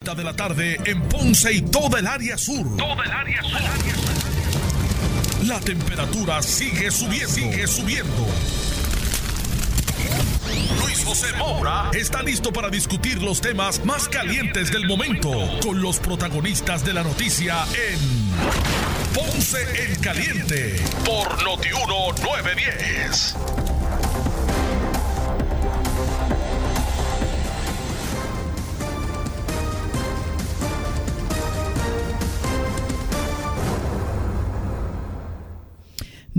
de la tarde en Ponce y toda el área sur. Toda el área sur. La temperatura sigue subiendo. Sigue subiendo. Luis José Moura está listo para discutir los temas más calientes del momento con los protagonistas de la noticia en Ponce en Caliente por Notiuno 910.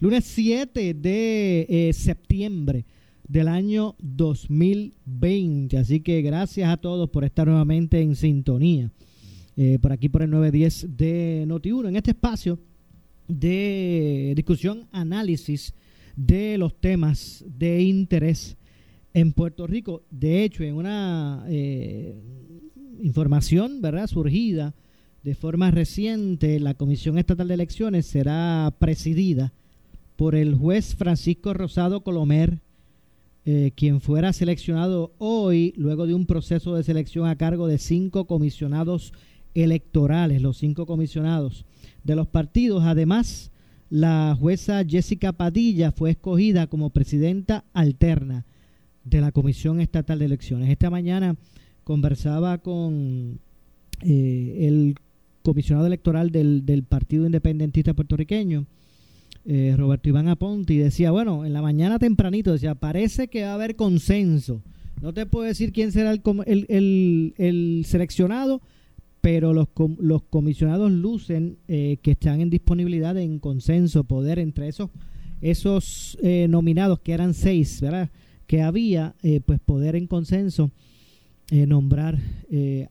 lunes 7 de eh, septiembre del año 2020. Así que gracias a todos por estar nuevamente en sintonía. Eh, por aquí por el 910 de Noti1, en este espacio de discusión, análisis de los temas de interés en Puerto Rico. De hecho, en una eh, información ¿verdad? surgida de forma reciente, la Comisión Estatal de Elecciones será presidida por el juez Francisco Rosado Colomer, eh, quien fuera seleccionado hoy luego de un proceso de selección a cargo de cinco comisionados electorales, los cinco comisionados de los partidos. Además, la jueza Jessica Padilla fue escogida como presidenta alterna de la Comisión Estatal de Elecciones. Esta mañana conversaba con eh, el comisionado electoral del, del Partido Independentista Puertorriqueño, eh, Roberto Iván Aponte decía, bueno, en la mañana tempranito decía, parece que va a haber consenso. No te puedo decir quién será el, el, seleccionado, pero los, los comisionados lucen eh, que están en disponibilidad en consenso, poder entre esos, esos eh, nominados, que eran seis, ¿verdad? Que había, pues poder en consenso nombrar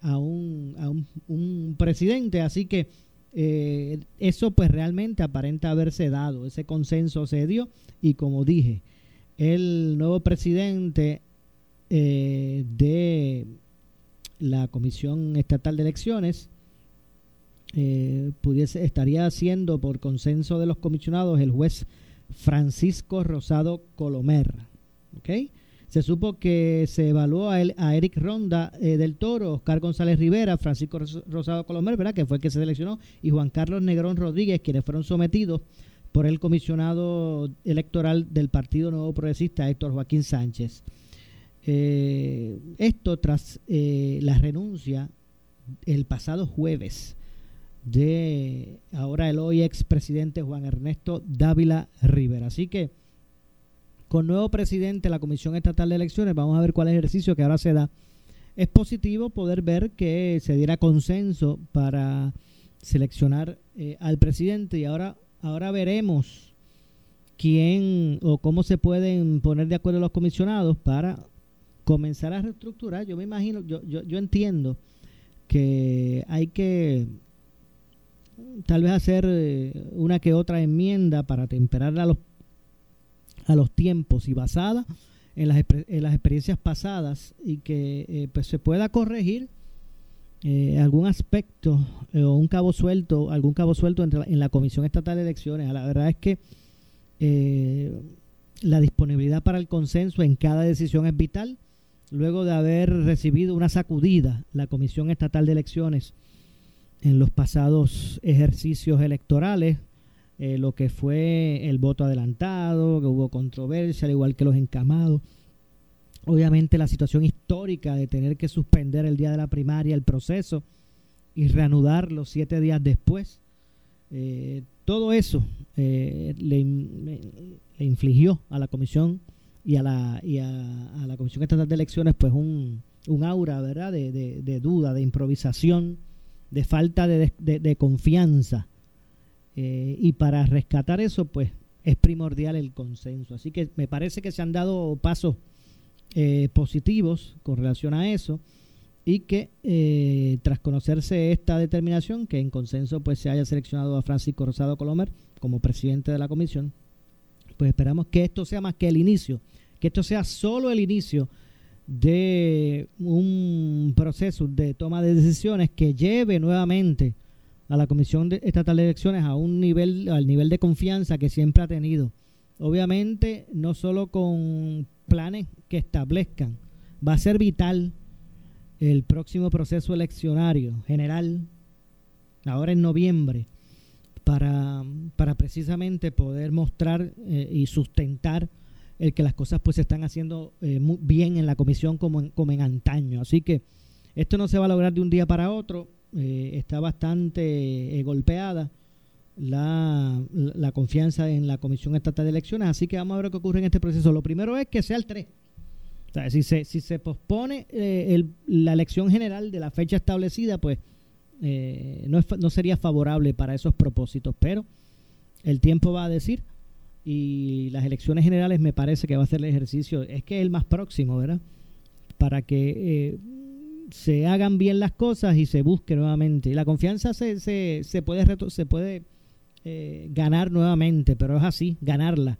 a, un, a un, un presidente. Así que eh, eso pues realmente aparenta haberse dado, ese consenso se dio y como dije, el nuevo presidente eh, de la Comisión Estatal de Elecciones eh, pudiese, estaría siendo por consenso de los comisionados el juez Francisco Rosado Colomer. ¿okay? Se supo que se evaluó a, a Eric Ronda eh, del Toro, Oscar González Rivera, Francisco Rosado Colomer, ¿verdad? que fue el que se seleccionó, y Juan Carlos Negrón Rodríguez, quienes fueron sometidos por el comisionado electoral del Partido Nuevo Progresista, Héctor Joaquín Sánchez. Eh, esto tras eh, la renuncia el pasado jueves de ahora el hoy expresidente Juan Ernesto Dávila Rivera. Así que con nuevo presidente de la Comisión Estatal de Elecciones, vamos a ver cuál es ejercicio que ahora se da. Es positivo poder ver que se diera consenso para seleccionar eh, al presidente y ahora, ahora veremos quién o cómo se pueden poner de acuerdo los comisionados para comenzar a reestructurar. Yo me imagino, yo, yo, yo entiendo que hay que tal vez hacer eh, una que otra enmienda para temperar a los a los tiempos y basada en las, en las experiencias pasadas y que eh, pues se pueda corregir eh, algún aspecto eh, o un cabo suelto, algún cabo suelto en la Comisión Estatal de Elecciones. La verdad es que la disponibilidad para el consenso en cada decisión es vital. Luego de haber recibido una sacudida la Comisión Estatal de Elecciones en los pasados ejercicios electorales, eh, lo que fue el voto adelantado, que hubo controversia, al igual que los encamados. Obviamente la situación histórica de tener que suspender el día de la primaria el proceso y reanudarlo siete días después. Eh, todo eso eh, le, infligió a la comisión y a la, y a, la Comisión Estatal de Elecciones pues un, aura ¿verdad? De, duda, de improvisación, de falta de confianza eh, y para rescatar eso, pues es primordial el consenso. Así que me parece que se han dado pasos eh, positivos con relación a eso y que eh, tras conocerse esta determinación, que en consenso pues se haya seleccionado a Francisco Rosado Colomer como presidente de la comisión, pues esperamos que esto sea más que el inicio, que esto sea solo el inicio de un proceso de toma de decisiones que lleve nuevamente a la Comisión Estatal de Elecciones a un nivel, al nivel de confianza que siempre ha tenido. Obviamente, no solo con planes que establezcan, va a ser vital el próximo proceso eleccionario general, ahora en noviembre, para, para precisamente poder mostrar eh, y sustentar el que las cosas pues se están haciendo eh, muy bien en la comisión como en, como en antaño. Así que esto no se va a lograr de un día para otro, eh, está bastante golpeada la, confianza en la Comisión Estatal de Elecciones, así que vamos a ver que ocurre en este proceso. Lo primero es que sea el 3 si se, si se pospone eh, la elección general de la fecha establecida, pues eh, no, no sería favorable para esos propósitos, pero el tiempo va a decir y las elecciones generales me parece que va a ser el ejercicio, es que es el más próximo, ¿verdad? Para que eh, se hagan bien las cosas y se busque nuevamente. La confianza se, se, se puede, se puede ganar nuevamente, pero es así, ganarla.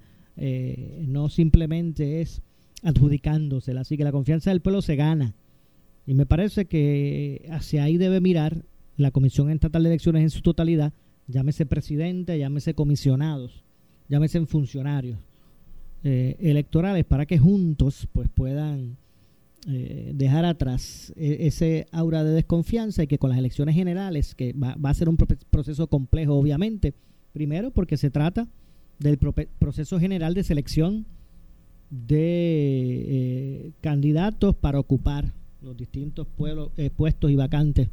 no simplemente es adjudicándosela. Así que la confianza del pueblo se gana. Y me parece que hacia ahí debe mirar la Comisión Estatal de Elecciones en su totalidad, llámese presidente, llámese comisionados, llámese funcionarios eh, electorales, para que juntos pues puedan eh, dejar atrás e, ese aura de desconfianza y que con las elecciones generales, que va, va a ser un proceso complejo obviamente, primero porque se trata del proceso general de selección de eh, candidatos para ocupar los distintos pueblos, eh, puestos y vacantes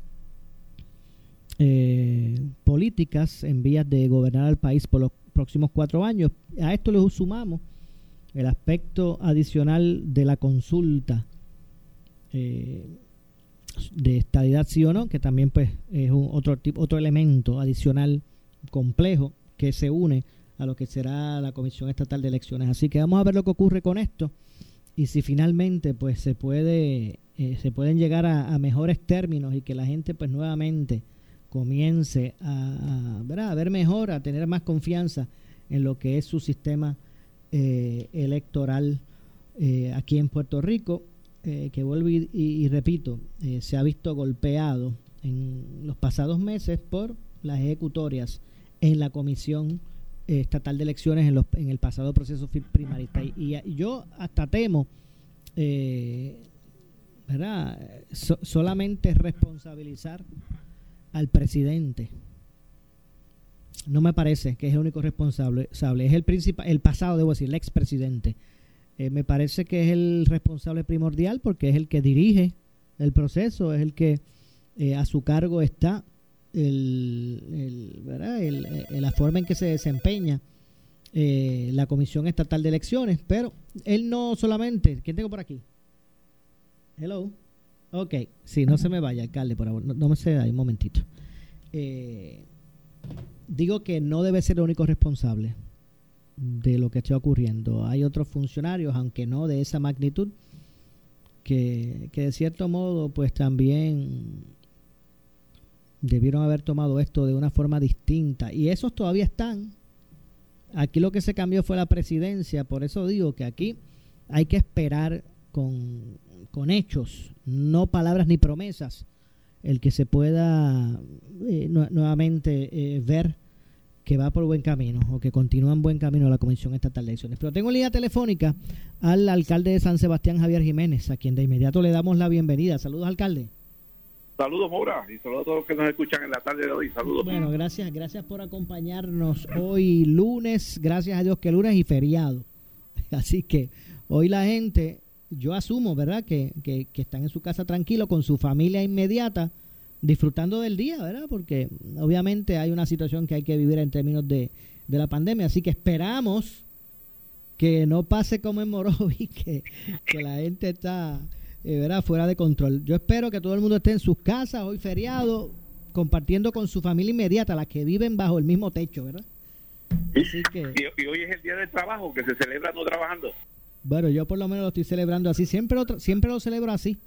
eh, políticas en vías de gobernar al país por los próximos cuatro años. A esto le sumamos el aspecto adicional de la consulta de estadidad sí o no, que también pues es un otro tipo, otro elemento adicional complejo que se une a lo que será la Comisión Estatal de Elecciones. Así que vamos a ver lo que ocurre con esto y si finalmente pues se puede eh, se pueden llegar a, mejores términos y que la gente pues nuevamente comience a, a, ver mejor, a tener más confianza en lo que es su sistema eh, electoral eh, aquí en Puerto Rico, que vuelvo y repito, se ha visto golpeado en los pasados meses por las ejecutorias en la Comisión estatal de elecciones en, los, en el pasado proceso primarista. Y, yo hasta temo, eh, ¿verdad? solamente responsabilizar al presidente. No me parece que es el único responsable. Es el, principal, el pasado, debo decir, el expresidente. Eh, me parece que es el responsable primordial porque es el que dirige el proceso, es el que eh, a su cargo está el, ¿verdad? El, eh, la forma en que se desempeña eh, la Comisión Estatal de Elecciones, pero él no solamente, ¿quién tengo por aquí? Hello. Ok, sí, no se me vaya, alcalde, por favor, no, me se da un momentito. Digo que no debe ser el único responsable de lo que está ocurriendo. Hay otros funcionarios, aunque no de esa magnitud, que, que de cierto modo, pues también debieron haber tomado esto de una forma distinta. Y esos todavía están. Aquí lo que se cambió fue la presidencia. Por eso digo que aquí hay que esperar con, con hechos, no palabras ni promesas, el que se pueda eh, nuevamente eh, ver que va por buen camino o que continúa en buen camino la Comisión Estatal de Elecciones. Pero tengo línea telefónica al alcalde de San Sebastián, Javier Jiménez, a quien de inmediato le damos la bienvenida. Saludos, alcalde. Saludos, Mora, y saludos a todos los que nos escuchan en la tarde de hoy. Saludos. Bueno, gracias, gracias por acompañarnos hoy lunes, gracias a Dios que lunes y feriado. Así que hoy la gente, yo asumo, ¿verdad? Que, que, están en su casa tranquilo con su familia inmediata, disfrutando del día, ¿verdad? Porque obviamente hay una situación que hay que vivir en términos de, de la pandemia, así que esperamos que no pase como en Morovi, que, que la gente está eh, fuera de control. Yo espero que todo el mundo esté en sus casas hoy feriado, compartiendo con su familia inmediata, las que viven bajo el mismo techo, ¿verdad? que, y, hoy es el día del trabajo, que se celebra no trabajando. Bueno, yo por lo menos lo estoy celebrando así. Siempre lo, siempre lo celebro así.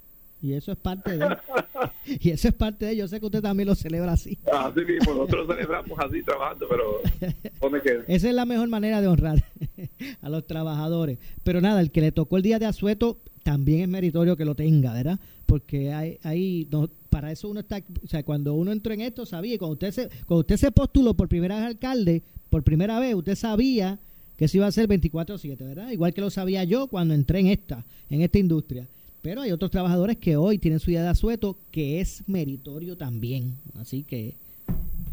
Y eso es parte de Y eso es parte de Yo sé que usted también lo celebra así. Así mismo, nosotros celebramos así trabajando, pero que... Esa es la mejor manera de honrar a los trabajadores. Pero nada, el que le tocó el día de asueto también es meritorio que lo tenga, ¿verdad? Porque hay, hay para eso uno está, o sea, cuando uno entró en esto sabía, cuando usted se, cuando usted se postuló por primera vez alcalde, por primera vez, usted sabía que eso iba a ser 24/7, ¿verdad? Igual que lo sabía yo cuando entré en esta, en esta industria. Pero hay otros trabajadores que hoy tienen su día de asueto que es meritorio también. Así que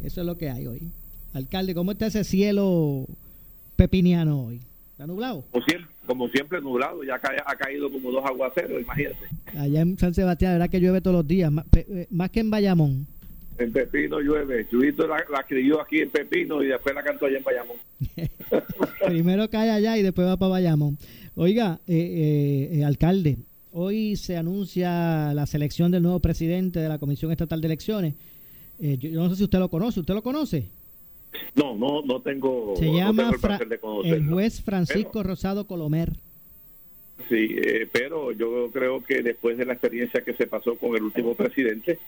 eso es lo que hay hoy. Alcalde, ¿cómo está ese cielo pepiniano hoy? ¿Está nublado? Como siempre, como siempre nublado, ya ha caído como dos aguaceros, imagínate. Allá en San Sebastián, ¿verdad que llueve todos los días? Más, eh, que en Bayamón. En Pepino llueve. Chuyito la, la crió aquí en Pepino y después la cantó allá en Bayamón. Primero cae allá y después va para Bayamón. Oiga, eh, eh, alcalde, Hoy se anuncia la selección del nuevo presidente de la Comisión Estatal de Elecciones. Eh, yo, no sé si usted lo conoce. ¿Usted lo conoce? No, no, no tengo. Se llama el, juez Francisco Rosado Colomer. Sí, eh, pero yo creo que después de la experiencia que se pasó con el último presidente,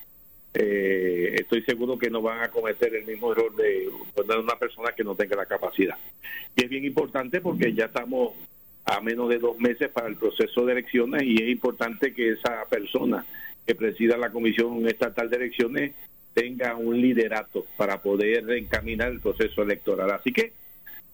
eh, estoy seguro que no van a cometer el mismo error de poner una persona que no tenga la capacidad. Y es bien importante porque ya estamos a menos de dos meses para el proceso de elecciones y es importante que esa persona que presida la Comisión Estatal de Elecciones tenga un liderato para poder encaminar el proceso electoral. Así que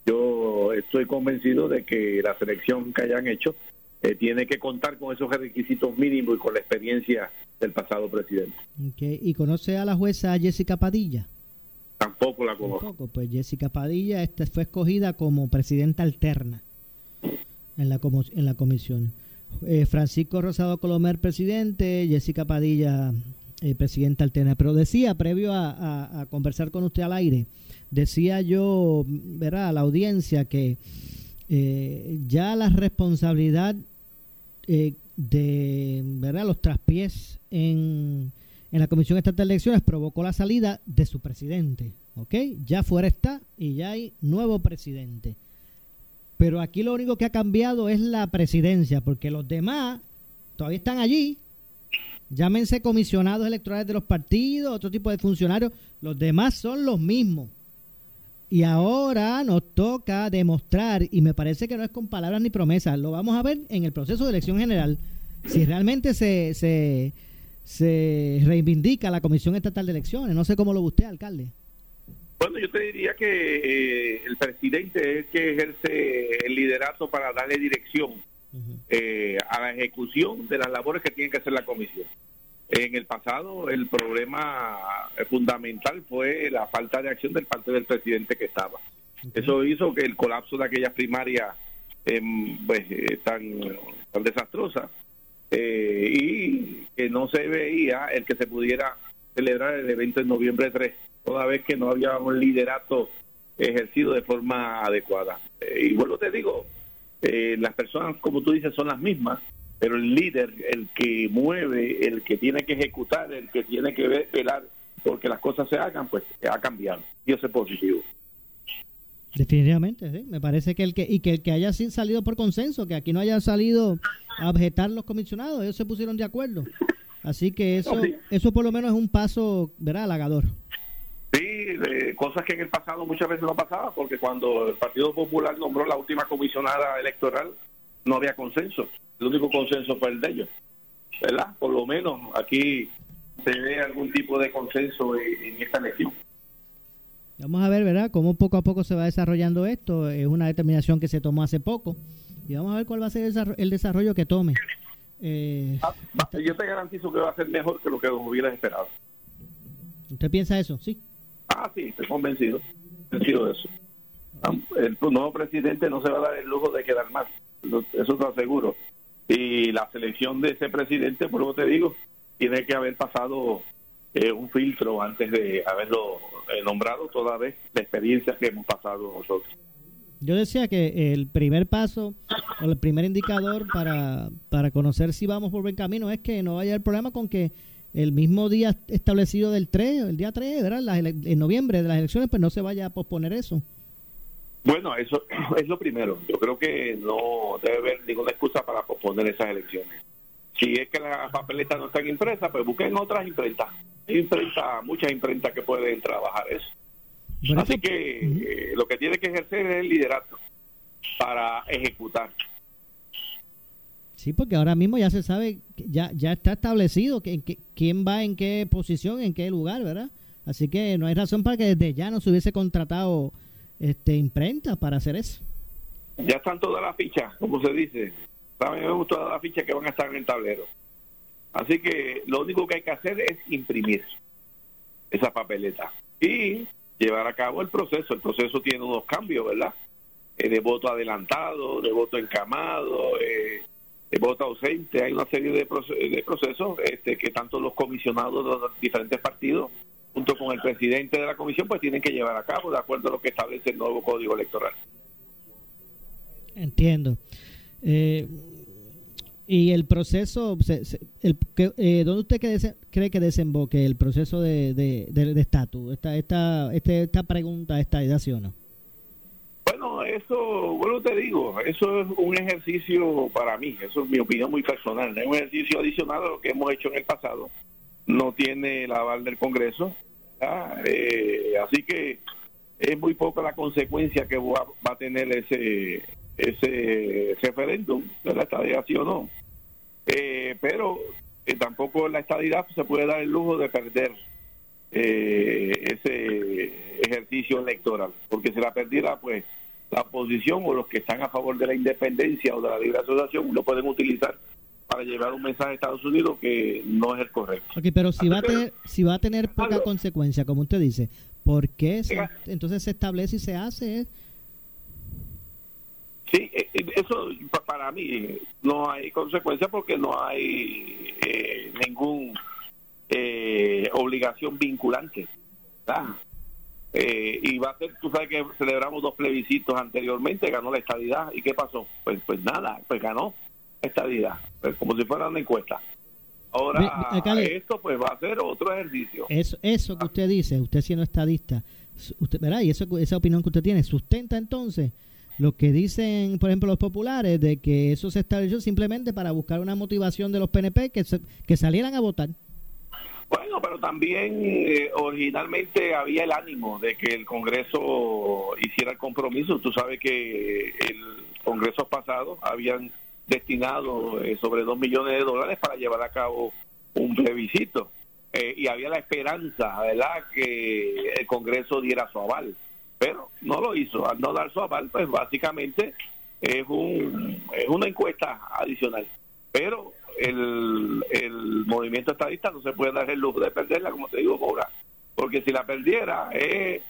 yo estoy convencido de que la selección que hayan hecho eh, tiene que contar con esos requisitos mínimos y con la experiencia del pasado presidente. ¿Y conoce a la jueza Jessica Padilla? Tampoco la conozco. Tampoco, pues Jessica Padilla este, fue escogida como presidenta alterna en la, en la comisión. Eh, Francisco Rosado Colomer, presidente, Jessica Padilla, eh, presidenta alterna. Pero decía, previo a, conversar con usted al aire, decía yo, verá, a la audiencia que eh, ya la responsabilidad de, ¿verdad?, los traspiés en, en la Comisión Estatal de Elecciones provocó la salida de su presidente, ¿ok? Ya fuera está y ya hay nuevo presidente. Pero aquí lo único que ha cambiado es la presidencia, porque los demás todavía están allí. Llámense comisionados electorales de los partidos, otro tipo de funcionarios. Los demás son los mismos. Y ahora nos toca demostrar, y me parece que no es con palabras ni promesas, lo vamos a ver en el proceso de elección general, si realmente se, se, se reivindica la Comisión Estatal de Elecciones. No sé cómo lo usted, alcalde. Bueno, yo te diría que eh, el presidente es el que ejerce el liderato para darle dirección eh, a la ejecución de las labores que tiene que hacer la comisión. En el pasado, el problema fundamental fue la falta de acción del parte del presidente que estaba. Eso hizo que el colapso de aquellas primarias em, pues, eh, tan, tan desastrosas y que no se veía el que se pudiera celebrar el evento en noviembre 3 toda vez que no había un liderato ejercido de forma adecuada. Eh, y bueno, te digo, eh, las personas, como tú dices, son las mismas, pero el líder, el que mueve, el que tiene que ejecutar, el que tiene que velar porque las cosas se hagan, pues ha cambiado. Y eso es positivo. Definitivamente, sí. Me parece que el que y que el que haya salido por consenso, que aquí no haya salido a objetar los comisionados, ellos se pusieron de acuerdo. Así que eso, eso por lo menos es un paso, ¿verdad? Halagador. Sí, cosas que en el pasado muchas veces no pasaba, porque cuando el Partido Popular nombró la última comisionada electoral, no había consenso. El único consenso fue el de ellos. ¿Verdad? Por lo menos aquí se ve algún tipo de consenso en, esta elección. Vamos a ver, ¿verdad?, cómo poco a poco se va desarrollando esto. Es una determinación que se tomó hace poco. Y vamos a ver cuál va a ser el desarrollo que tome. Eh, ah, yo te garantizo que va a ser mejor que lo que hubieras esperado. ¿Usted piensa eso? Sí. Ah, sí, estoy convencido, convencido de eso. El nuevo presidente no se va a dar el lujo de quedar mal, eso está seguro. Y la selección de ese presidente, por lo que te digo, tiene que haber pasado eh, un filtro antes de haberlo eh, nombrado, toda vez la experiencia que hemos pasado nosotros. Yo decía que el primer paso o el primer indicador para, para conocer si vamos por buen camino es que no haya el problema con que el mismo día establecido del 3, el día 3, ¿verdad? en noviembre de las elecciones, pues no se vaya a posponer eso. Bueno, eso es lo primero. Yo creo que no debe haber ninguna excusa para posponer esas elecciones. Si es que las papeletas no están impresas, pues busquen otras imprentas. Hay muchas imprentas que pueden trabajar eso. Así que eh, lo que tiene que ejercer es el liderato para ejecutar. Sí, porque ahora mismo ya se sabe, ya ya está establecido que, quién va en qué posición, en qué lugar, ¿verdad? Así que no hay razón para que desde ya no se hubiese contratado este imprenta para hacer eso. Ya están todas las fichas, como se dice. Saben todas las fichas que van a estar en el tablero. Así que lo único que hay que hacer es imprimir esa papeleta y llevar a cabo el proceso. El proceso tiene unos cambios, ¿verdad? Eh, de voto adelantado, de voto encamado, eh, de voto ausente. Hay una serie de, procesos este, que tanto los comisionados de los diferentes partidos, junto con el presidente de la comisión, pues tienen que llevar a cabo de acuerdo a lo que establece el nuevo código electoral. Entiendo. Eh, y el proceso, el, eh, ¿dónde usted cree que desemboque el proceso de estatus? De, esta, esta, este, esta pregunta, esta idea, ¿sí o no? Bueno, eso, bueno, te digo, eso es un ejercicio para mí, eso es mi opinión muy personal, es un ejercicio adicional a lo que hemos hecho en el pasado. No tiene el aval del Congreso, eh, así que es muy poca la consecuencia que va a tener ese ese referéndum de la estadidad, sí o no. Eh, pero eh, tampoco la estadidad se puede dar el lujo de perder eh, ese ejercicio electoral, porque si la perdiera, pues la oposición o los que están a favor de la independencia o de la libre asociación lo pueden utilizar para llevar un mensaje a Estados Unidos que no es el correcto. pero si va, a tener, si va a tener poca consecuencia, como usted dice, ¿por qué entonces se establece y se hace? Sí, eh, eh, eso para mí no hay consecuencia porque no hay eh, ningún obligación vinculante. y va a ser, tú sabes que celebramos dos plebiscitos anteriormente, ganó la estadidad. ¿Y qué pasó? Pues pues nada, pues ganó la estadidad, pues como si fuera una encuesta. Ahora, esto pues va a ser otro ejercicio. Eso, eso que usted dice, usted siendo estadista, usted, ¿verdad? Y eso, esa opinión que usted tiene, ¿sustenta entonces lo que dicen, por ejemplo, los populares, de que eso se estableció simplemente para buscar una motivación de los PNP que, que salieran a votar. Bueno, pero también eh, originalmente había el ánimo de que el Congreso hiciera el compromiso. Tú sabes que el Congreso pasado habían destinado eh, sobre dos millones de dólares para llevar a cabo un plebiscito. Eh, y había la esperanza, ¿verdad?, que el Congreso diera su aval pero no lo hizo. Al no dar su aval, pues básicamente es, un, es una encuesta adicional. Pero el, el movimiento estadista no se puede dar el lujo de perderla, como te digo, ahora. Porque si la perdiera, es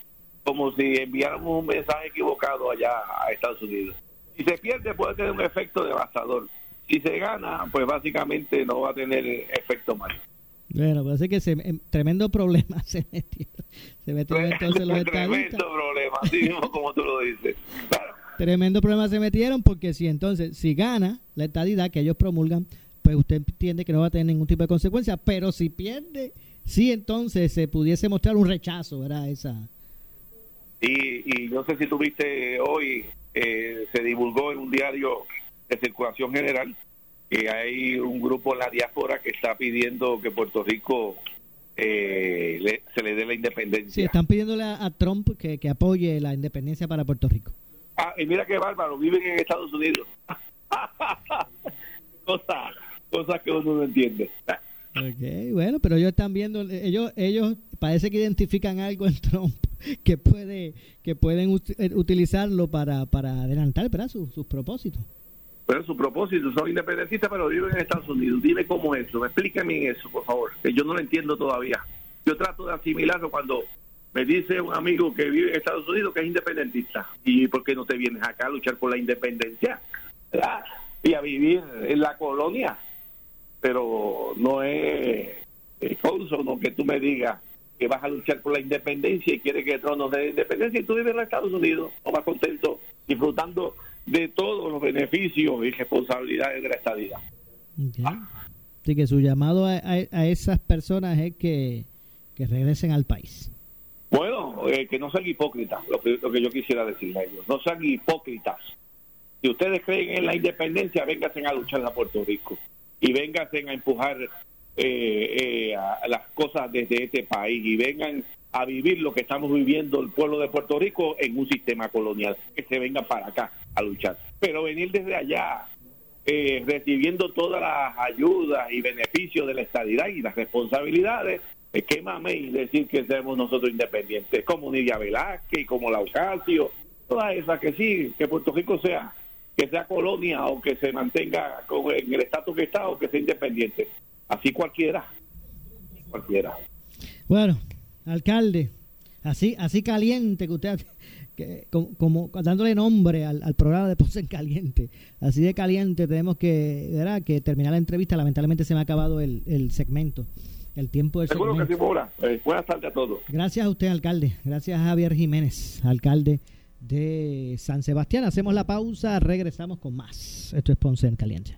como si enviáramos un mensaje equivocado allá a Estados Unidos. Si se pierde, puede tener un efecto devastador. Si se gana, pues básicamente no va a tener efecto malo. Bueno, parece que se, em, tremendo problema se metió. Se metieron entonces los Tremendo problema, así como tú lo dices. Tremendo problema se metieron porque si entonces, si gana la estadidad que ellos promulgan, pues usted entiende que no va a tener ningún tipo de consecuencia, pero si pierde, sí entonces se pudiese mostrar un rechazo, ¿verdad? Esa... Y, y no sé si tuviste hoy, eh, se divulgó en un diario de circulación general que hay un grupo en la diáspora que está pidiendo que Puerto Rico eh, se le dé la independencia. Sí, están pidiéndole a, Trump que, apoye la independencia para Puerto Rico. Ah, y mira qué bárbaro, viven en Estados Unidos. cosas cosa que uno no entiende. Ok, bueno, pero ellos están viendo, ellos, ellos parece que identifican algo en Trump que puede, que pueden utilizarlo para, para adelantar sus propósitos. Pero su propósito son independentistas, pero viven en Estados Unidos. Dime cómo es eso, explícame eso, por favor, que yo no lo entiendo todavía. Yo trato de asimilarlo cuando me dice un amigo que vive en Estados Unidos que es independentista. ¿Y por qué no te vienes acá a luchar por la independencia? Y a vivir en la colonia. Pero no es, es no que tú me digas que vas a luchar por la independencia y quieres que el trono de independencia y tú vives en Estados Unidos, o más contento, disfrutando de todos los beneficios y responsabilidades de la estadía. Así que su llamado a, esas personas es que, regresen al país. Bueno, eh, que no sean hipócritas, lo que, yo quisiera decirle a ellos. No sean hipócritas. Si ustedes creen en la independencia, vénganse a luchar a Puerto Rico. y vénganse a empujar eh, eh, a las cosas desde este país y vengan a vivir lo que estamos viviendo el pueblo de Puerto Rico en un sistema colonial, que se vengan para acá a luchar. Pero venir desde allá, eh, recibiendo todas las ayudas y beneficios de la estadidad y las responsabilidades, es que y decir que seamos nosotros independientes, como Nidia Velázquez, como Laucasio, todas esas que sí, que Puerto Rico sea que sea colonia o que se mantenga en el estatus que está o que sea independiente. Así cualquiera. Cualquiera. Bueno, alcalde, así así caliente que usted que, como, dándole nombre al, programa de Ponce en Caliente, así de caliente tenemos que, ¿verdad? que terminar la entrevista. Lamentablemente se me ha acabado el, el segmento, el tiempo del Seguro que sí, eh, buenas tardes a todos. Gracias a usted, alcalde. Gracias a Javier Jiménez, alcalde de San Sebastián. Hacemos la pausa, regresamos con más. Esto es Ponce en Caliente.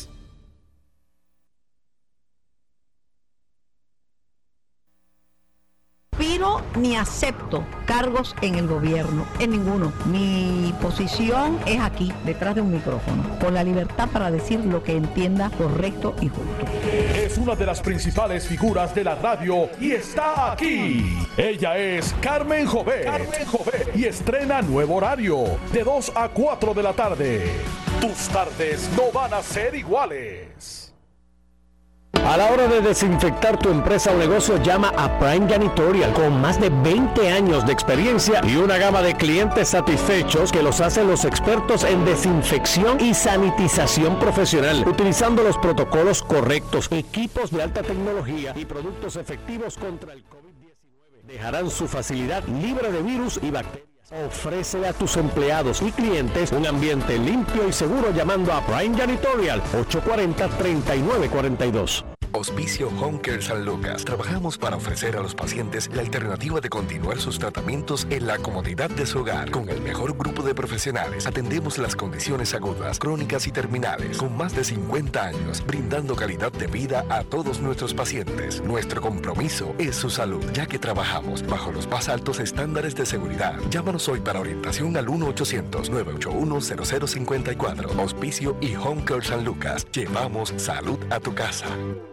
Aspiro ni acepto cargos en el gobierno, en ninguno. Mi posición es aquí, detrás de un micrófono, con la libertad para decir lo que entienda correcto y justo. Es una de las principales figuras de la radio y está aquí. Ella es Carmen Jovet. Carmen Jovet. Y estrena nuevo horario, de 2 a 4 de la tarde. Tus tardes no van a ser iguales. A la hora de desinfectar tu empresa o negocio, llama a Prime Janitorial con más de 20 años de experiencia y una gama de clientes satisfechos que los hacen los expertos en desinfección y sanitización profesional, utilizando los protocolos correctos, equipos de alta tecnología y productos efectivos contra el COVID-19. Dejarán su facilidad libre de virus y bacterias. Ofrece a tus empleados y clientes un ambiente limpio y seguro llamando a Prime Janitorial 840-3942. Hospicio Home Care San Lucas. Trabajamos para ofrecer a los pacientes la alternativa de continuar sus tratamientos en la comodidad de su hogar. Con el mejor grupo de profesionales atendemos las condiciones agudas, crónicas y terminales. Con más de 50 años, brindando calidad de vida a todos nuestros pacientes. Nuestro compromiso es su salud, ya que trabajamos bajo los más altos estándares de seguridad. Llámanos hoy para orientación al 1-800-981-0054. Hospicio y Home Care San Lucas. Llevamos salud a tu casa.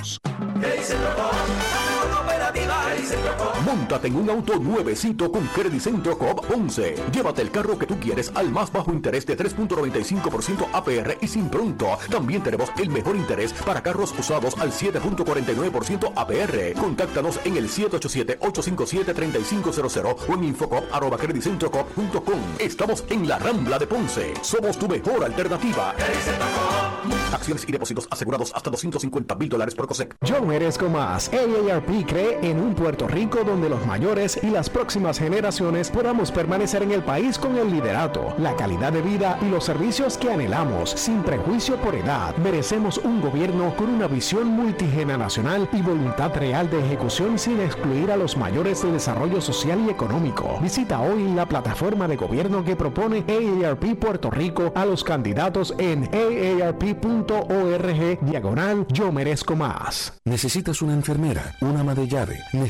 Boss. Móntate en un auto nuevecito con Credit Centro Coop 11. Llévate el carro que tú quieres al más bajo interés de 3.95% APR y sin pronto. También tenemos el mejor interés para carros usados al 7.49% APR. Contáctanos en el 787-857-3500 o en infocop.com. Estamos en la Rambla de Ponce. Somos tu mejor alternativa. Acciones y depósitos asegurados hasta 250 mil dólares por COSEC. Yo merezco más. AARP cree en un Puerto Rico donde los mayores y las próximas generaciones podamos permanecer en el país con el liderato, la calidad de vida y los servicios que anhelamos, sin prejuicio por edad. Merecemos un gobierno con una visión multigeneracional y voluntad real de ejecución sin excluir a los mayores de desarrollo social y económico. Visita hoy la plataforma de gobierno que propone AARP Puerto Rico a los candidatos en unicef.org diagonal yo merezco más. Necesitas una enfermera, una ama de llave,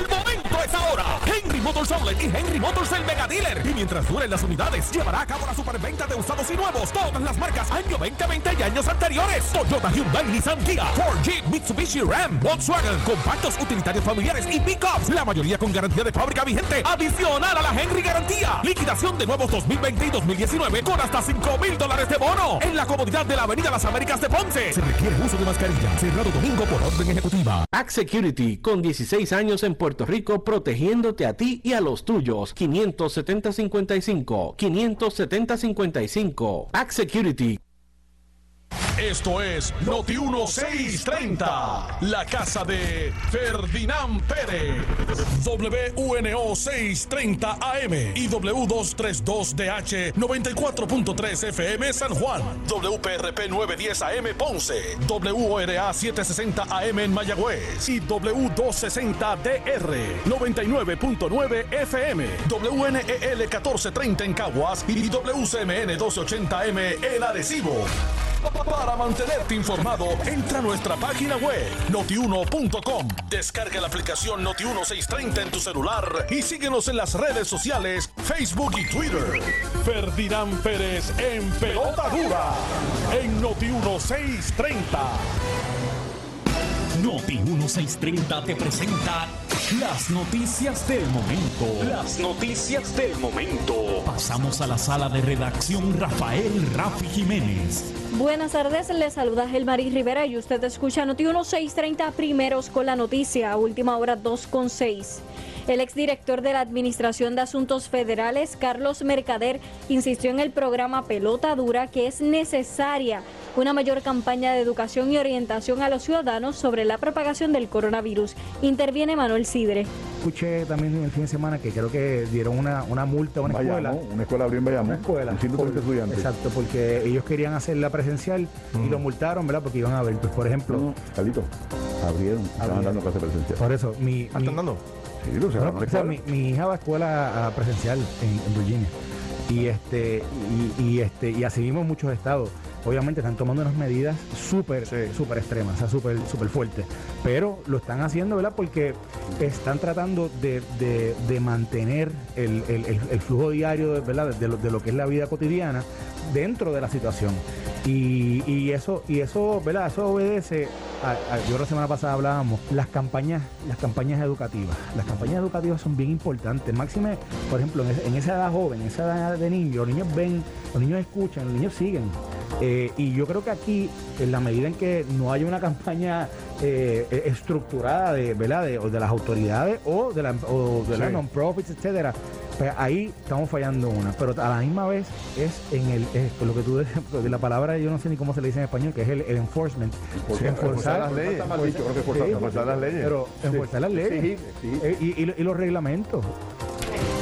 ¡El momento es ahora! Henry Motors Outlet y Henry Motors el Mega Dealer. Y mientras duren las unidades, llevará a cabo la superventa de usados y nuevos. Todas las marcas año 2020 y años anteriores. Toyota, Hyundai, Nissan, Kia, Ford, Jeep, Mitsubishi, Ram, Volkswagen, compactos, utilitarios familiares y pickups. La mayoría con garantía de fábrica vigente. Adicional a la Henry Garantía. Liquidación de nuevos 2020 y 2019 con hasta 5 mil dólares de bono. En la comodidad de la Avenida Las Américas de Ponce. Se requiere uso de mascarilla. Cerrado domingo por orden ejecutiva. Act Security, con 16 años en Puerto Rico, protegiéndote a ti y a los tuyos. 570-55. 570-55. Act Security. Esto es Noti 1630, la casa de Ferdinand Pérez. WNO 630 AM y W232DH 94.3 FM San Juan. WPRP 910 AM Ponce. WORA 760 AM en Mayagüez y W260DR 99.9 FM. WNEL 1430 en Caguas y WCMN 1280 M en Arecibo. Para mantenerte informado, entra a nuestra página web notiuno.com. Descarga la aplicación Noti1630 en tu celular y síguenos en las redes sociales, Facebook y Twitter. Ferdinand Pérez en Pelota Dura en Noti1630. Noti 1630 te presenta las noticias del momento. Las noticias del momento. Pasamos a la sala de redacción Rafael Rafi Jiménez. Buenas tardes, les saluda Gelmaris Rivera y usted escucha Noti 1630 primeros con la noticia, última hora 2 con 6. El exdirector de la Administración de Asuntos Federales, Carlos Mercader, insistió en el programa Pelota Dura que es necesaria una mayor campaña de educación y orientación a los ciudadanos sobre la propagación del coronavirus. Interviene Manuel Sidre. Escuché también el fin de semana que creo que dieron una, una multa a una escuela. Una escuela abrió en Bayamón. Una escuela. 130 estudiantes. Exacto, porque ellos querían hacerla presencial y lo multaron, ¿verdad? Porque iban a ver, pues por ejemplo. No, Carlito, abrieron, estaban dando clase presencial. Por eso, mi. ¿Ah, ¿Están dando? Sí, lo bueno, o sea, mi, mi, hija va a escuela a presencial en, en Virginia. Y este, y, y este, y así mismo muchos estados obviamente están tomando unas medidas súper, súper extremas, o sea, súper, súper fuertes. Pero lo están haciendo, ¿verdad? Porque están tratando de, de, de mantener el, el, el, flujo diario, ¿verdad? De lo, de lo que es la vida cotidiana dentro de la situación. Y, y, eso, y eso, ¿verdad? Eso obedece a, a, yo la semana pasada hablábamos, las campañas, las campañas educativas. Las campañas educativas son bien importantes. Máxime, por ejemplo, en esa edad joven, en esa edad de niños, los niños ven, los niños escuchan, los niños siguen. Eh, y yo creo que aquí, en la medida en que no haya una campaña eh, estructurada de, ¿verdad? De, de, las autoridades o de, la, o de sí. las non-profits, etcétera, pues ahí estamos fallando una. Pero a la misma vez es en el es lo que tú dices, la palabra yo no sé ni cómo se le dice en español, que es el, el enforcement. Porque enforzar las leyes. Está mal dicho, creo que enforzar, sí, enforzar las leyes. Pero enforzar las leyes. Sí, sí. Y, y, y los reglamentos.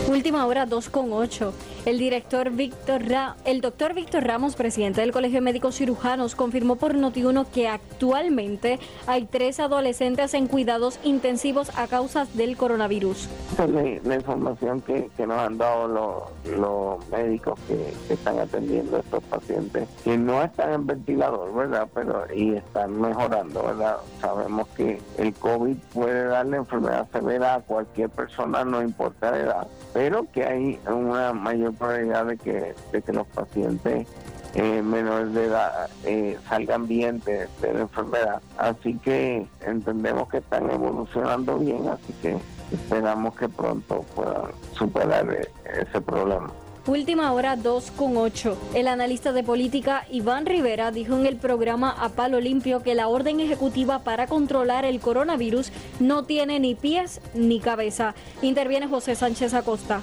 Última hora 2 con 8. El director Víctor Ra el doctor Víctor Ramos, presidente del Colegio de Médicos Cirujanos, confirmó por Notiuno que actualmente hay tres adolescentes en cuidados intensivos a causa del coronavirus. La, la información que, que, nos han dado los, los médicos que, que, están atendiendo a estos pacientes, que no están en ventilador, ¿verdad? Pero y están mejorando, ¿verdad? Sabemos que el COVID puede darle enfermedad severa a cualquier persona, no importa la edad pero que hay una mayor probabilidad de que, de que los pacientes eh, menores de edad eh, salgan bien de, la enfermedad. Así que entendemos que están evolucionando bien, así que esperamos que pronto puedan superar eh, ese problema. Última hora 2 con 8. El analista de política Iván Rivera dijo en el programa A Palo Limpio que la orden ejecutiva para controlar el coronavirus no tiene ni pies ni cabeza. Interviene José Sánchez Acosta.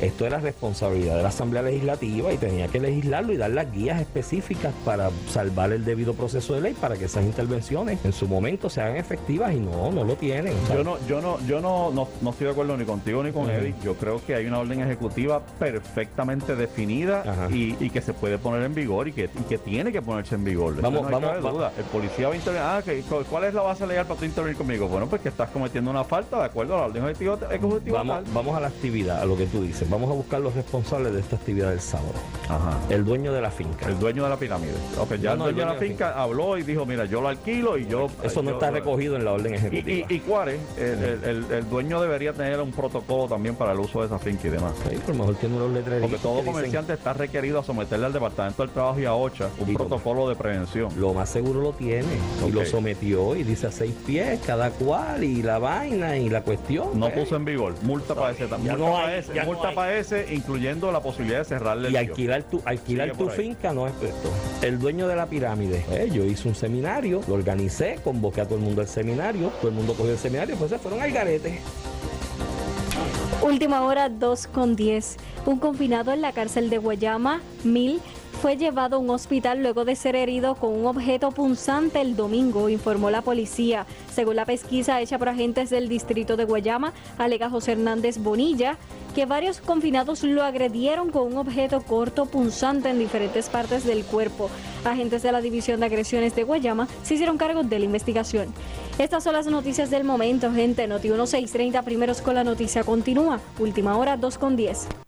Esto era responsabilidad de la Asamblea Legislativa y tenía que legislarlo y dar las guías específicas para salvar el debido proceso de ley para que esas intervenciones en su momento sean efectivas y no, no lo tienen. Yo no, yo no, yo no, no, estoy de acuerdo ni contigo ni con Eddie. Yo creo que hay una orden ejecutiva perfectamente definida y, que se puede poner en vigor y que, que tiene que ponerse en vigor. Vamos, vamos, duda. El policía va a intervenir. Ah, ¿cuál es la base legal para tú intervenir conmigo? Bueno, pues que estás cometiendo una falta de acuerdo a la orden ejecutiva. Vamos, vamos a la actividad, a lo que tú dices vamos a buscar los responsables de esta actividad del sábado. Ajá. El dueño de la finca. El dueño de la pirámide. ya el dueño de la finca, habló y dijo, mira, yo lo alquilo y yo... Eso no está recogido en la orden ejecutiva. Y, y, es, el, dueño debería tener un protocolo también para el uso de esa finca y demás. Sí, por mejor tiene unos letreros. Porque todo comerciante está requerido a someterle al Departamento del Trabajo y a OCHA un protocolo de prevención. Lo más seguro lo tiene. Y lo sometió y dice a seis pies cada cual y la vaina y la cuestión. No puso en vigor. Multa para ese también. Multa, para, ese, multa ese incluyendo la posibilidad de cerrarle el Y alquilar tu, alquilar tu finca no es esto. El dueño de la pirámide, eh, yo hice un seminario, lo organicé, convoqué a todo el mundo al seminario, todo el mundo cogió el seminario, pues se fueron al garete. Última hora 2 con 10. Un confinado en la cárcel de Guayama, Mil, fue llevado a un hospital luego de ser herido con un objeto punzante el domingo, informó la policía. Según la pesquisa hecha por agentes del distrito de Guayama, alega José Hernández Bonilla, que varios confinados lo agredieron con un objeto corto punzante en diferentes partes del cuerpo. Agentes de la División de Agresiones de Guayama se hicieron cargo de la investigación. Estas son las noticias del momento, gente. Noti 1630 primeros con la noticia continúa. Última hora 2 con 10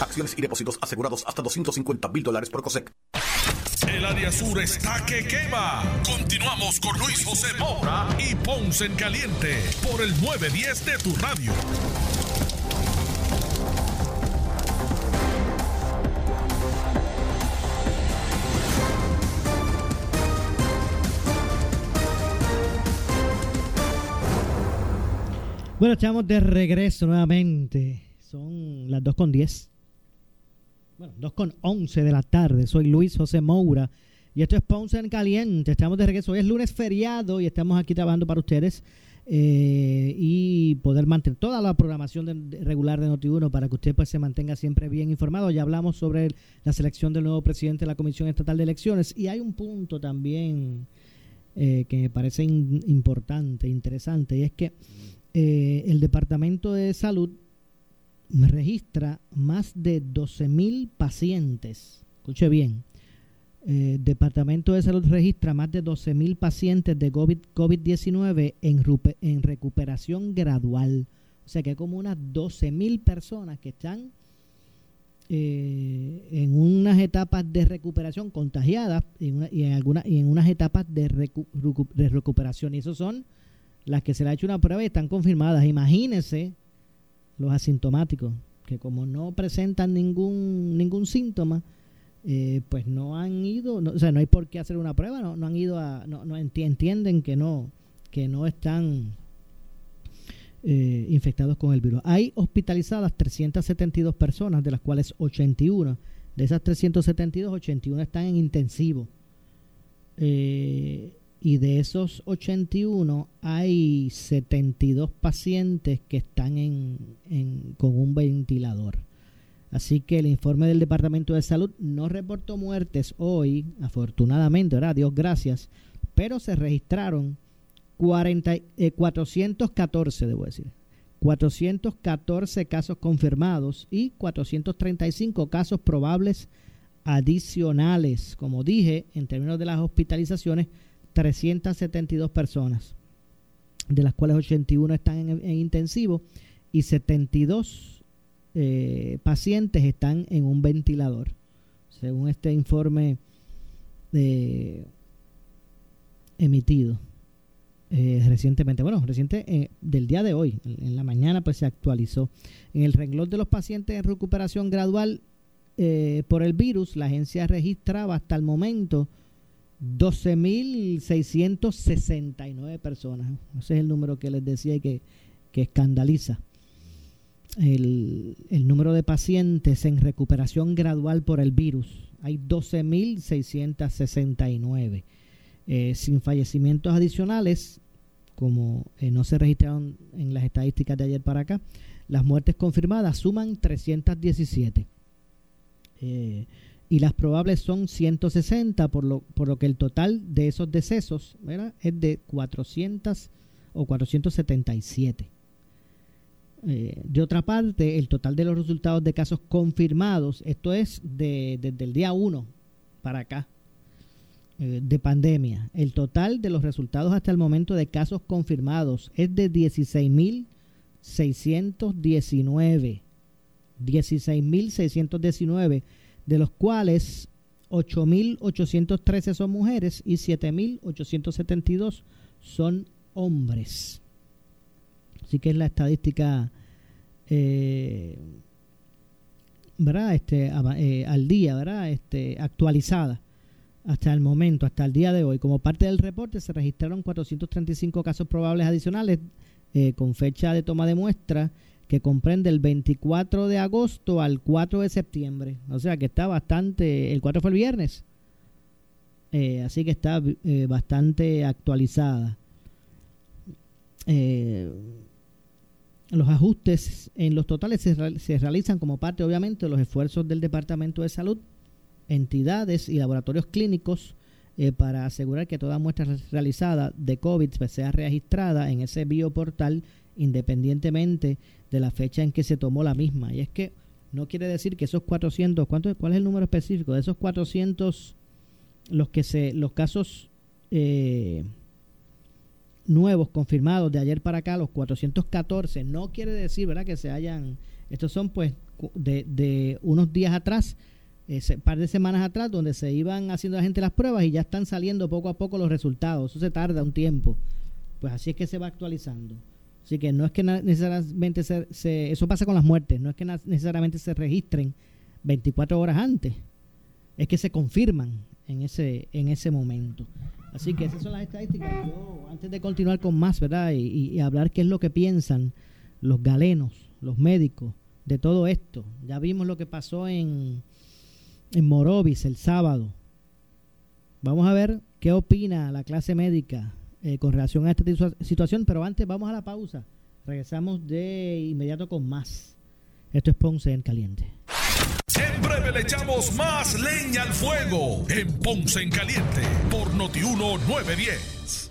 Acciones y depósitos asegurados hasta 250 mil dólares por COSEC. El área sur está que quema. Continuamos con Luis José Moura y Ponce en Caliente por el 910 de tu radio. Bueno, estamos de regreso nuevamente. Son las 2 con 10 bueno, 2 con 11 de la tarde. Soy Luis José Moura y esto es Ponce en Caliente. Estamos de regreso. Hoy es lunes feriado y estamos aquí trabajando para ustedes eh, y poder mantener toda la programación regular de Noti1 para que usted pues se mantenga siempre bien informado. Ya hablamos sobre la selección del nuevo presidente de la Comisión Estatal de Elecciones y hay un punto también eh, que me parece importante, interesante y es que eh, el Departamento de Salud registra más de 12.000 pacientes. Escuche bien. Eh, Departamento de Salud registra más de 12.000 pacientes de COVID-19 en, en recuperación gradual. O sea que hay como unas 12 mil personas que están eh, en unas etapas de recuperación contagiadas y, en y en unas etapas de, de recuperación. Y esos son las que se le ha hecho una prueba y están confirmadas. Imagínense los asintomáticos, que como no presentan ningún, ningún síntoma, eh, pues no han ido, o sea, no hay por qué hacer una prueba, no, no han ido a, no, no entienden que no, que no están eh, infectados con el virus. Hay hospitalizadas 372 personas, de las cuales 81, de esas 372, 81 están en intensivo. Eh, y de esos 81 hay 72 pacientes que están en, con un ventilador. Así que el informe del Departamento de Salud no reportó muertes hoy, afortunadamente, ¿verdad? Dios gracias, pero se registraron 40, 414, eh, debo decir. 414 casos confirmados y 435 casos probables adicionales. Como dije, en términos de las hospitalizaciones, 372 personas, de las cuales 81 están en, intensivo y 72 eh, pacientes están en un ventilador, según este informe eh, emitido. Eh, recientemente, bueno, reciente eh, del día de hoy, en, la mañana pues se actualizó. En el renglón de los pacientes en recuperación gradual por el virus, la agencia registraba hasta el momento 12.669 personas. Ese es el número que les decía y que, que escandaliza. El, el, número de pacientes en recuperación gradual por el virus. Hay 12.669. Eh, sin fallecimientos adicionales, como eh, no se registraron en las estadísticas de ayer para acá, las muertes confirmadas suman 317. Eh, y las probables son 160, por lo, por lo que el total de esos decesos es de 400 o 477. Eh, de otra parte, el total de los resultados de casos confirmados, esto es de, desde el día 1 para acá, eh, de pandemia. El total de los resultados hasta el momento de casos confirmados es de 16.619. 16.619, de los cuales 8.813 son mujeres y 7.872 son hombres. Así que es la estadística eh, ¿verdad? Este, eh, al día, ¿verdad? Este, actualizada hasta el momento, hasta el día de hoy. Como parte del reporte se registraron 435 casos probables adicionales eh, con fecha de toma de muestra que comprende el 24 de agosto al 4 de septiembre. O sea que está bastante, el 4 fue el viernes. Eh, así que está eh, bastante actualizada. los ajustes en los totales se, realizan como parte, obviamente, de los esfuerzos del Departamento de Salud entidades y laboratorios clínicos eh, para asegurar que toda muestra realizada de COVID sea registrada en ese bioportal independientemente de la fecha en que se tomó la misma. Y es que no quiere decir que esos 400, ¿cuánto, ¿cuál es el número específico? De esos 400, los, que se, los casos eh, nuevos confirmados de ayer para acá, los 414, no quiere decir, ¿verdad? Que se hayan, estos son pues de, de unos días atrás, ese par de semanas atrás donde se iban haciendo la gente las pruebas y ya están saliendo poco a poco los resultados. Eso se tarda un tiempo. Pues así es que se va actualizando. Así que no es que necesariamente se, eso pasa con las muertes, no es que necesariamente se registren 24 horas antes, es que se confirman en ese en ese momento. Así que esas son las estadísticas. Yo, antes de continuar con más, ¿verdad? y hablar qué es lo que piensan los galenos, los médicos de todo esto. Ya vimos lo que pasó en, en Morovis el sábado. Vamos a ver qué opina la clase médica eh, con relación a esta situación, pero antes vamos a la pausa. Regresamos de inmediato con más. Esto es Ponce en Caliente. En breve le echamos más leña al fuego en Ponce en Caliente por Notiuno 910.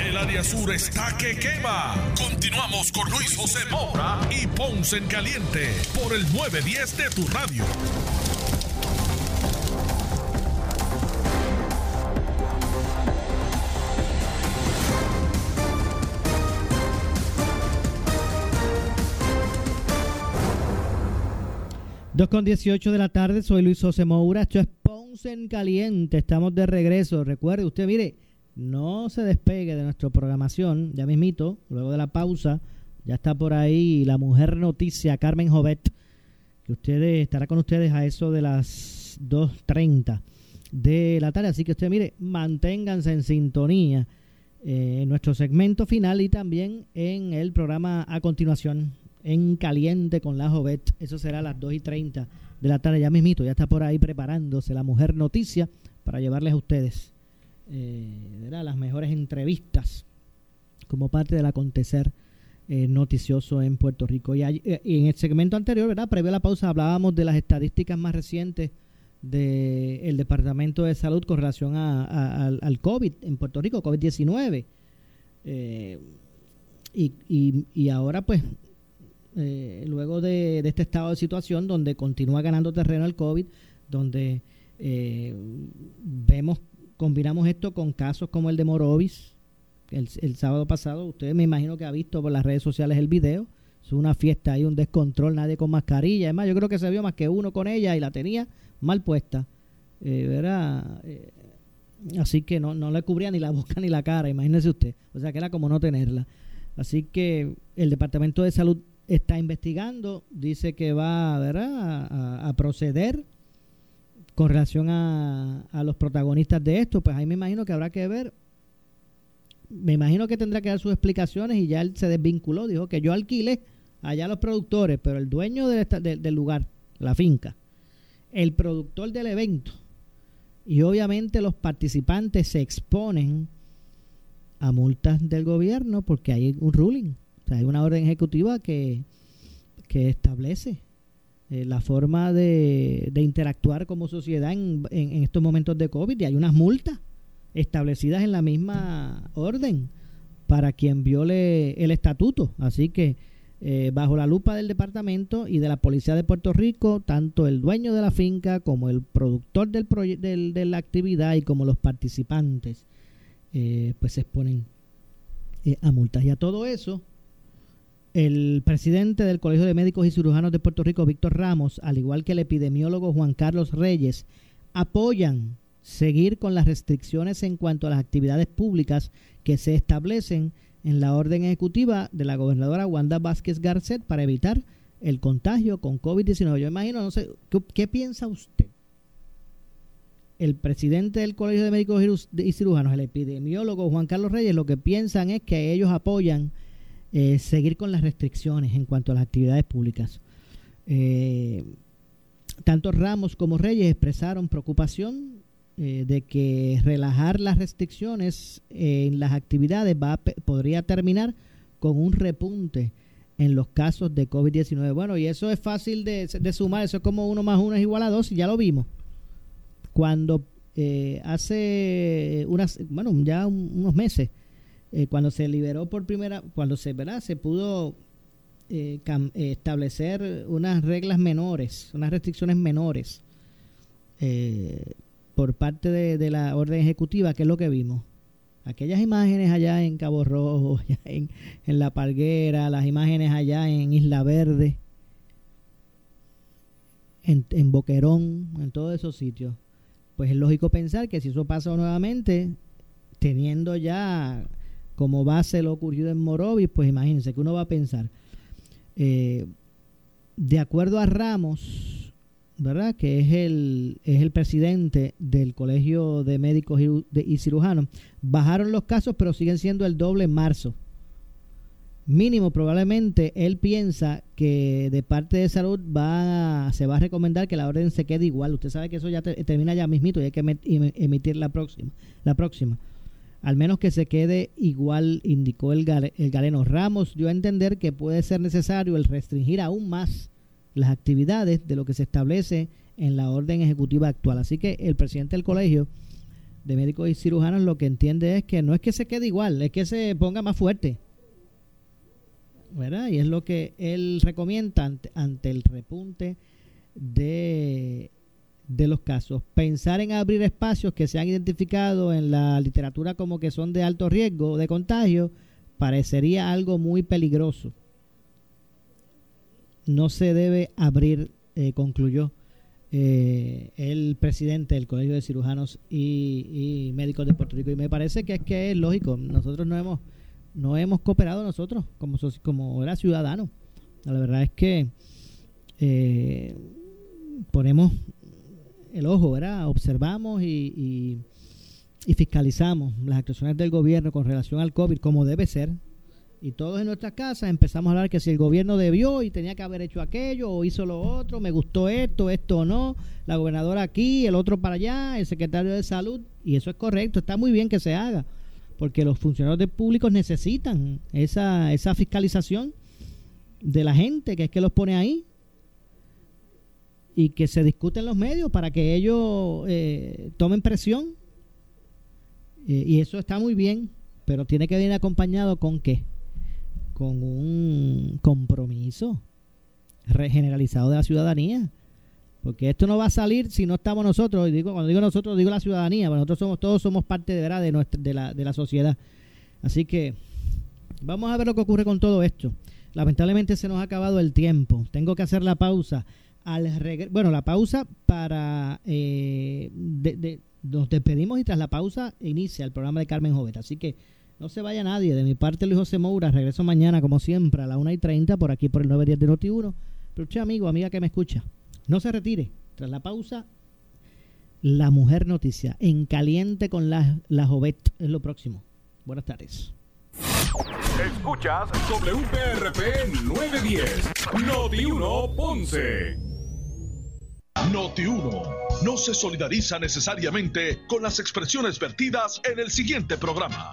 El área sur está que quema. Continuamos con Luis José Moura y Ponce en Caliente por el 910 de tu radio. Dos con 18 de la tarde, soy Luis José Moura, esto es Ponce en Caliente, estamos de regreso. Recuerde, usted mire, no se despegue de nuestra programación, ya mismito, luego de la pausa, ya está por ahí la mujer noticia Carmen Jovet, que ustedes estará con ustedes a eso de las 2.30 de la tarde, así que usted mire, manténganse en sintonía eh, en nuestro segmento final y también en el programa a continuación en caliente con la Jovet, eso será a las 2 y 30 de la tarde, ya mismito, ya está por ahí preparándose la mujer noticia para llevarles a ustedes eh, las mejores entrevistas como parte del acontecer eh, noticioso en Puerto Rico. Y, eh, en el segmento anterior, ¿verdad? previo a la pausa, hablábamos de las estadísticas más recientes del Departamento de Salud con relación al COVID en Puerto Rico, COVID-19. Eh, y, y, y, ahora, pues, luego de, de, este estado de situación donde continúa ganando terreno el COVID, donde vemos combinamos esto con casos como el de Morovis, el, sábado pasado, ustedes me imagino que ha visto por las redes sociales el video, es una fiesta, hay un descontrol, nadie con mascarilla, además yo creo que se vio más que uno con ella y la tenía mal puesta, eh, ¿verdad? Eh, así que no, no le cubría ni la boca ni la cara, imagínese usted, o sea que era como no tenerla. Así que el Departamento de Salud está investigando, dice que va a proceder con relación a, a los protagonistas de esto, pues ahí me imagino que habrá que ver me imagino que tendrá que dar sus explicaciones y ya él se desvinculó, dijo que yo alquilé allá los productores, pero el dueño del, del lugar, la finca, el productor del evento y obviamente los participantes se exponen a multas del gobierno porque hay un ruling, o sea, hay una orden ejecutiva que establece eh, la forma de, interactuar como sociedad en, estos momentos de COVID y hay unas multas establecidas en la misma orden para quien viole el estatuto. Así que eh, bajo la lupa del departamento y de la Policía de Puerto Rico, tanto el dueño de la finca como el productor del, del de la actividad y como los participantes, eh, pues se exponen a multas. Y a todo eso, el presidente del Colegio de Médicos y Cirujanos de Puerto Rico, Víctor Ramos, al igual que el epidemiólogo Juan Carlos Reyes, apoyan seguir con las restricciones en cuanto a las actividades públicas que se establecen en la orden ejecutiva de la gobernadora Wanda Vázquez Garcet para evitar el contagio con COVID-19. Yo imagino, no sé, ¿qué, piensa usted? El presidente del Colegio de Médicos y Cirujanos, el epidemiólogo Juan Carlos Reyes, lo que piensan es que ellos apoyan eh, seguir con las restricciones en cuanto a las actividades públicas. Eh, tanto Ramos como Reyes expresaron preocupación eh, de que relajar las restricciones en las actividades va podría terminar con un repunte en los casos de COVID-19. Bueno, y eso es fácil de, sumar, eso es como uno más uno es igual a dos, y ya lo vimos. Cuando eh, hace unas, bueno, ya unos meses, eh, cuando se liberó por primera, cuando se, ¿verdad? Se pudo eh, establecer unas reglas menores, unas restricciones menores por parte de, de la orden ejecutiva, que es lo que vimos aquellas imágenes allá en Cabo Rojo, en, La Parguera, las imágenes allá en Isla Verde, en, en, Boquerón, en todos esos sitios, pues es lógico pensar que si eso pasa nuevamente, teniendo ya como base lo ocurrido en Morovis, pues imagínense que uno va a pensar. Eh, de acuerdo a Ramos, ¿verdad? que es el, es el presidente del Colegio de Médicos y, Cirujanos, bajaron los casos, pero siguen siendo el doble en marzo. Mínimo, probablemente él piensa que de parte de salud va se va a recomendar que la orden se quede igual. Usted sabe que eso ya termina ya mismito y hay que emitir la próxima. La próxima. Al menos que se quede igual, indicó el, galeno. Ramos dio a entender que puede ser necesario el restringir aún más las actividades de lo que se establece en la orden ejecutiva actual. Así que el presidente del colegio de médicos y cirujanos lo que entiende es que no es que se quede igual, es que se ponga más fuerte. ¿Verdad? Y es lo que él recomienda ante, el repunte de, de los casos. Pensar en abrir espacios que se han identificado en la literatura como que son de alto riesgo de contagio parecería algo muy peligroso no se debe abrir, eh, concluyó eh, el presidente del Colegio de Cirujanos y, Médicos de Puerto Rico. Y me parece que es que es lógico, nosotros no hemos, no hemos cooperado nosotros como, como era ciudadanos. La verdad es que eh, ponemos el ojo, ¿verdad? Observamos y, y fiscalizamos las actuaciones del gobierno con relación al COVID como debe ser, y todos en nuestras casas empezamos a hablar que si el gobierno debió y tenía que haber hecho aquello o hizo lo otro, me gustó esto, esto no, la gobernadora aquí, el otro para allá, el secretario de salud, y eso es correcto, está muy bien que se haga, porque los funcionarios públicos necesitan esa, esa fiscalización de la gente que es que los pone ahí y que se discute en los medios para que ellos eh, tomen presión. Eh, y eso está muy bien, pero tiene que venir acompañado con qué? con un compromiso generalizado de la ciudadanía. Porque esto no va a salir si no estamos nosotros, y digo, cuando digo nosotros, digo la ciudadanía, nosotros somos, todos somos parte de, ¿verdad? de, nuestra, de, la, de la sociedad. Así que vamos a ver lo que ocurre con todo esto. Lamentablemente se nos ha acabado el tiempo. Tengo que hacer la pausa. Al bueno, la pausa para... Eh, nos despedimos y tras la pausa inicia el programa de Carmen Jovet. Así que no se vaya nadie. De mi parte, Luis José Moura. Regreso mañana, como siempre, a las 1 y 30 por aquí por el 910 de Noti1. Pero usted, amigo, amiga que me escucha, no se retire. Tras la pausa, la mujer noticia. En caliente con la, la Jovet es lo próximo. Buenas tardes. Escuchas WPRP 910, Noti1 Ponce. Noti1 no se solidariza necesariamente con las expresiones vertidas en el siguiente programa.